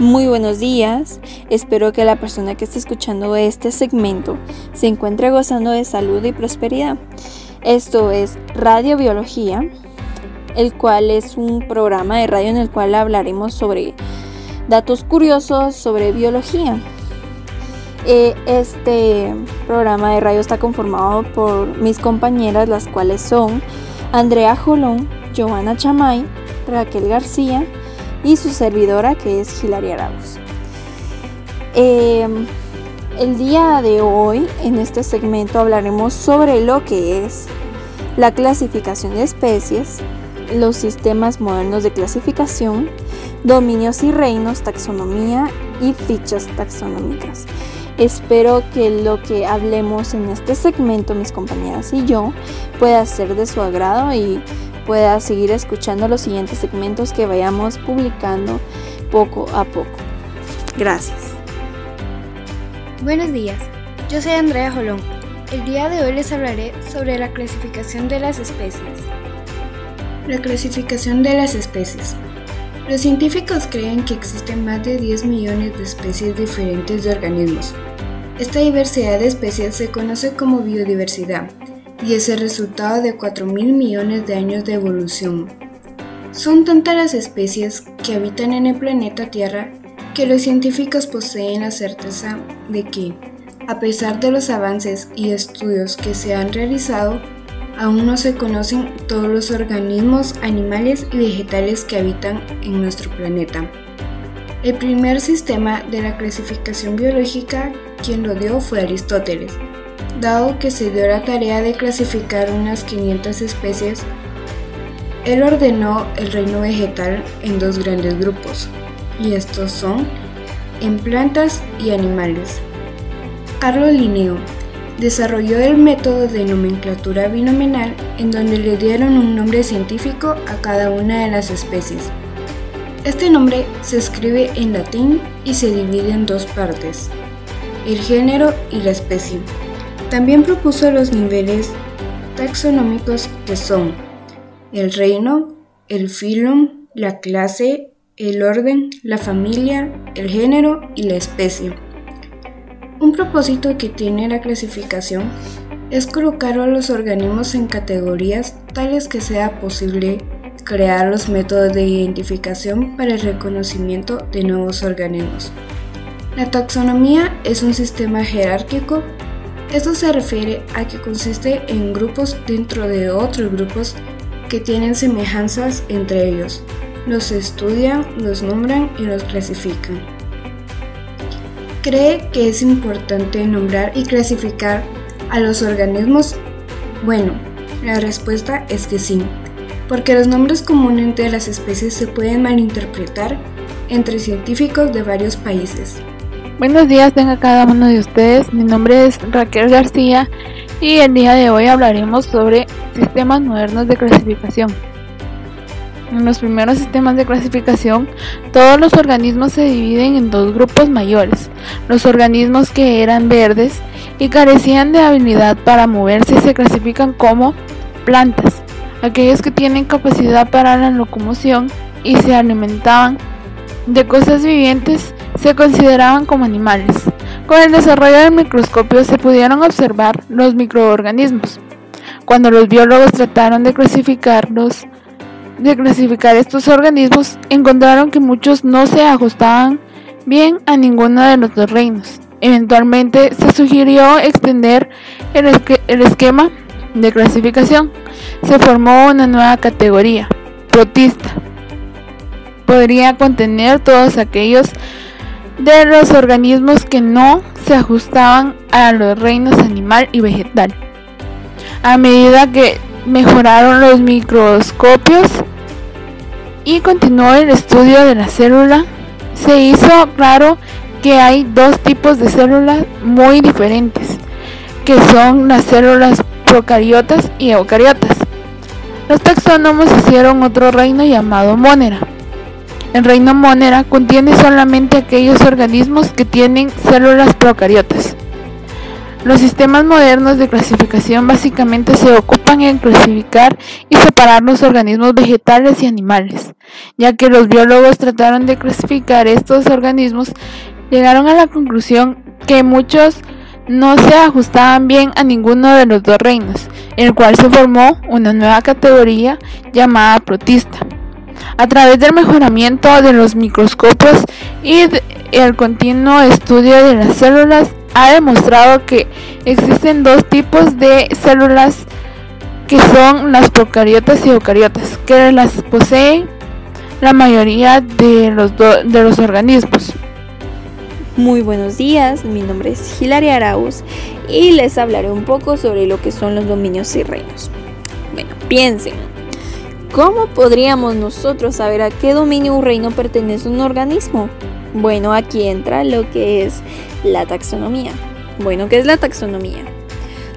Muy buenos días, espero que la persona que esté escuchando este segmento se encuentre gozando de salud y prosperidad. Esto es Radio Biología, el cual es un programa de radio en el cual hablaremos sobre datos curiosos sobre biología. Eh, este programa de radio está conformado por mis compañeras, las cuales son Andrea Jolón, Joana Chamay, Raquel García, y su servidora que es Hilaria Arauz. Em, el día de hoy en este segmento hablaremos sobre lo que es la clasificación de especies, los sistemas modernos de clasificación, dominios y reinos, taxonomía y fichas taxonómicas. Espero que lo que hablemos en este segmento, mis compañeras y yo, pueda ser de su agrado y pueda seguir escuchando los siguientes segmentos que vayamos publicando poco a poco. Gracias. Buenos días, yo soy Andrea Jolón. El día de hoy les hablaré sobre la clasificación de las especies. La clasificación de las especies. Los científicos creen que existen más de 10 millones de especies diferentes de organismos. Esta diversidad de especies se conoce como biodiversidad y es el resultado de 4.000 millones de años de evolución. Son tantas las especies que habitan en el planeta Tierra que los científicos poseen la certeza de que, a pesar de los avances y estudios que se han realizado, aún no se conocen todos los organismos animales y vegetales que habitan en nuestro planeta. El primer sistema de la clasificación biológica quien lo dio fue Aristóteles, Dado que se dio la tarea de clasificar unas 500 especies, él ordenó el reino vegetal en dos grandes grupos, y estos son en plantas y animales. Carlos Linneo desarrolló el método de nomenclatura binominal en donde le dieron un nombre científico a cada una de las especies. Este nombre se escribe en latín y se divide en dos partes, el género y la especie. También propuso los niveles taxonómicos que son el reino, el filum, la clase, el orden, la familia, el género y la especie. Un propósito que tiene la clasificación es colocar a los organismos en categorías tales que sea posible crear los métodos de identificación para el reconocimiento de nuevos organismos. La taxonomía es un sistema jerárquico esto se refiere a que consiste en grupos dentro de otros grupos que tienen semejanzas entre ellos. Los estudian, los nombran y los clasifican. ¿Cree que es importante nombrar y clasificar a los organismos? Bueno, la respuesta es que sí, porque los nombres comunes de las especies se pueden malinterpretar entre científicos de varios países. Buenos días tenga cada uno de ustedes, mi nombre es Raquel García y el día de hoy hablaremos sobre sistemas modernos de clasificación. En los primeros sistemas de clasificación, todos los organismos se dividen en dos grupos mayores. Los organismos que eran verdes y carecían de habilidad para moverse se clasifican como plantas, aquellos que tienen capacidad para la locomoción y se alimentaban de cosas vivientes se consideraban como animales. Con el desarrollo del microscopio se pudieron observar los microorganismos. Cuando los biólogos trataron de clasificarlos, de clasificar estos organismos, encontraron que muchos no se ajustaban bien a ninguno de los dos reinos. Eventualmente se sugirió extender el, el esquema de clasificación. Se formó una nueva categoría, protista. Podría contener todos aquellos de los organismos que no se ajustaban a los reinos animal y vegetal. A medida que mejoraron los microscopios y continuó el estudio de la célula, se hizo claro que hay dos tipos de células muy diferentes, que son las células procariotas y eucariotas. Los taxónomos hicieron otro reino llamado Monera el reino Monera contiene solamente aquellos organismos que tienen células procariotas. Los sistemas modernos de clasificación básicamente se ocupan en clasificar y separar los organismos vegetales y animales. Ya que los biólogos trataron de clasificar estos organismos, llegaron a la conclusión que muchos no se ajustaban bien a ninguno de los dos reinos, en el cual se formó una nueva categoría llamada protista. A través del mejoramiento de los microscopios y el continuo estudio de las células, ha demostrado que existen dos tipos de células que son las procariotas y eucariotas, que las poseen la mayoría de los, de los organismos. Muy buenos días, mi nombre es Hilaria Arauz y les hablaré un poco sobre lo que son los dominios y reinos. Bueno, piensen, ¿cómo podríamos nosotros saber a qué dominio o reino pertenece un organismo? Bueno, aquí entra lo que es la taxonomía. Bueno, ¿qué es la taxonomía?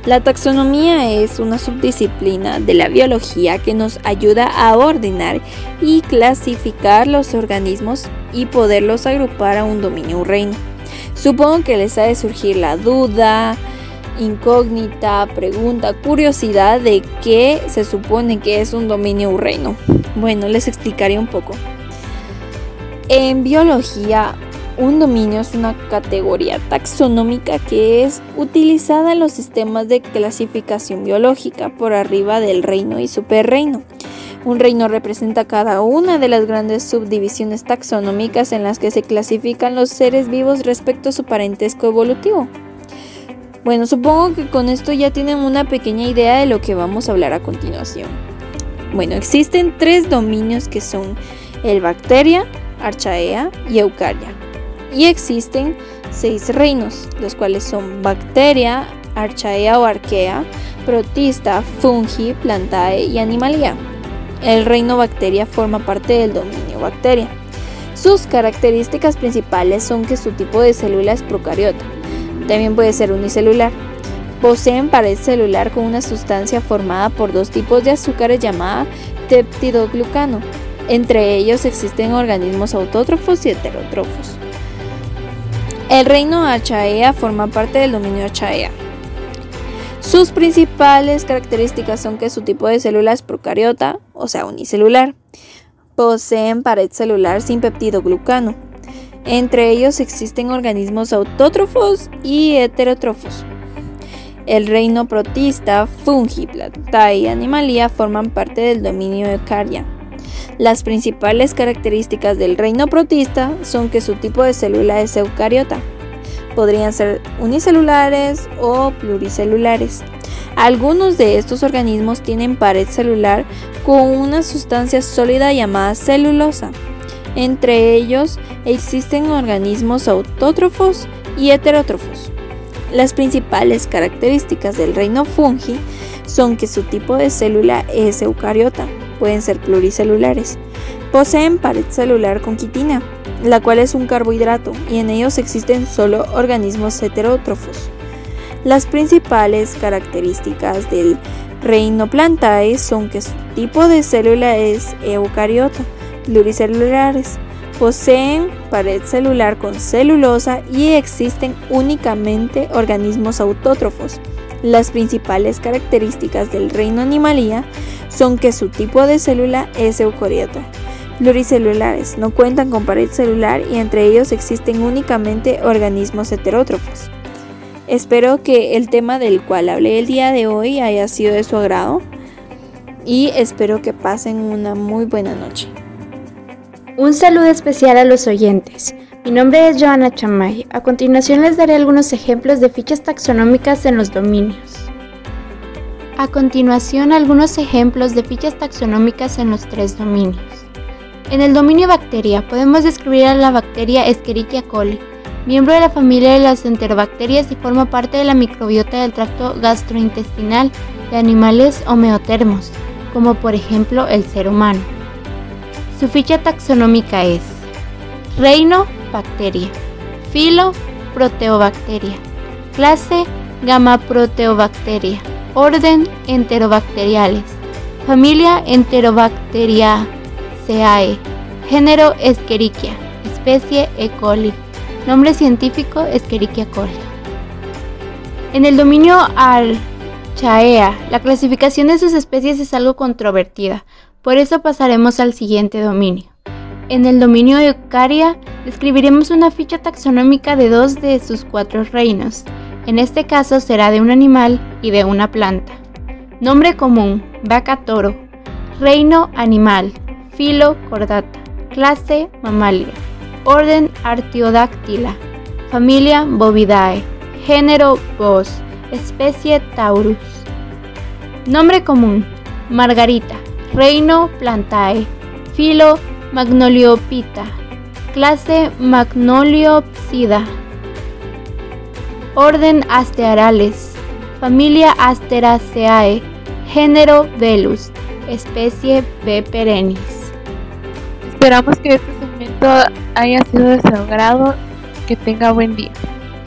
La taxonomía es una subdisciplina de la biología que nos ayuda a ordenar y clasificar los organismos y poderlos agrupar a un dominio o reino. Supongo que les ha de surgir la duda, incógnita, pregunta, curiosidad de qué se supone que es un dominio o reino. Bueno, les explicaré un poco. En biología, un dominio es una categoría taxonómica que es utilizada en los sistemas de clasificación biológica por arriba del reino y superreino. Un reino representa cada una de las grandes subdivisiones taxonómicas en las que se clasifican los seres vivos respecto a su parentesco evolutivo. Bueno, supongo que con esto ya tienen una pequeña idea de lo que vamos a hablar a continuación. Bueno, existen tres dominios que son el bacteria, archaea y eucaria y existen seis reinos, los cuales son bacteria, archaea o arquea, protista, fungi, plantae y animalia. El reino bacteria forma parte del dominio bacteria. Sus características principales son que su tipo de célula es procariota, también puede ser unicelular. Poseen pared celular con una sustancia formada por dos tipos de azúcares llamada peptidoglucano. Entre ellos existen organismos autótrofos y heterótrofos. El reino Archaea forma parte del dominio Archaea. Sus principales características son que su tipo de célula es procariota, o sea, unicelular. Poseen pared celular sin peptidoglucano. Entre ellos existen organismos autótrofos y heterótrofos. El reino protista, fungi, planta y animalía forman parte del dominio Eucaria. Las principales características del reino protista son que su tipo de célula es eucariota. Podrían ser unicelulares o pluricelulares. Algunos de estos organismos tienen pared celular con una sustancia sólida llamada celulosa. Entre ellos existen organismos autótrofos y heterótrofos. Las principales características del reino fungi son que su tipo de célula es eucariota pueden ser pluricelulares. Poseen pared celular con quitina, la cual es un carbohidrato, y en ellos existen solo organismos heterótrofos. Las principales características del reino plantae son que su tipo de célula es eucariota, pluricelulares, poseen pared celular con celulosa y existen únicamente organismos autótrofos. Las principales características del reino animalía son que su tipo de célula es eucariota. Pluricelulares no cuentan con pared celular y entre ellos existen únicamente organismos heterótrofos. Espero que el tema del cual hablé el día de hoy haya sido de su agrado y espero que pasen una muy buena noche. Un saludo especial a los oyentes. Mi nombre es Joana Chamay. A continuación les daré algunos ejemplos de fichas taxonómicas en los dominios. A continuación, algunos ejemplos de fichas taxonómicas en los tres dominios. En el dominio bacteria podemos describir a la bacteria Escherichia coli, miembro de la familia de las enterobacterias y forma parte de la microbiota del tracto gastrointestinal de animales homeotermos, como por ejemplo el ser humano. Su ficha taxonómica es Reino bacteria, filo proteobacteria, clase gamma proteobacteria Orden Enterobacteriales. Familia Enterobacteriaceae. Género Escherichia. Especie E. coli. Nombre científico Escherichia coli. En el dominio Archaea, la clasificación de sus especies es algo controvertida, por eso pasaremos al siguiente dominio. En el dominio Eucaria describiremos una ficha taxonómica de dos de sus cuatro reinos. En este caso será de un animal y de una planta. Nombre común, vaca toro. Reino animal, filo cordata. Clase mamalia. Orden Artiodáctila. Familia Bovidae. Género Bos. Especie Taurus. Nombre común, Margarita. Reino Plantae. Filo Magnoliopita. Clase Magnoliopsida. Orden Astearales. Familia Asteraceae. Género Velus. Especie B. perennis. Esperamos que este segmento haya sido de su agrado. Que tenga buen día.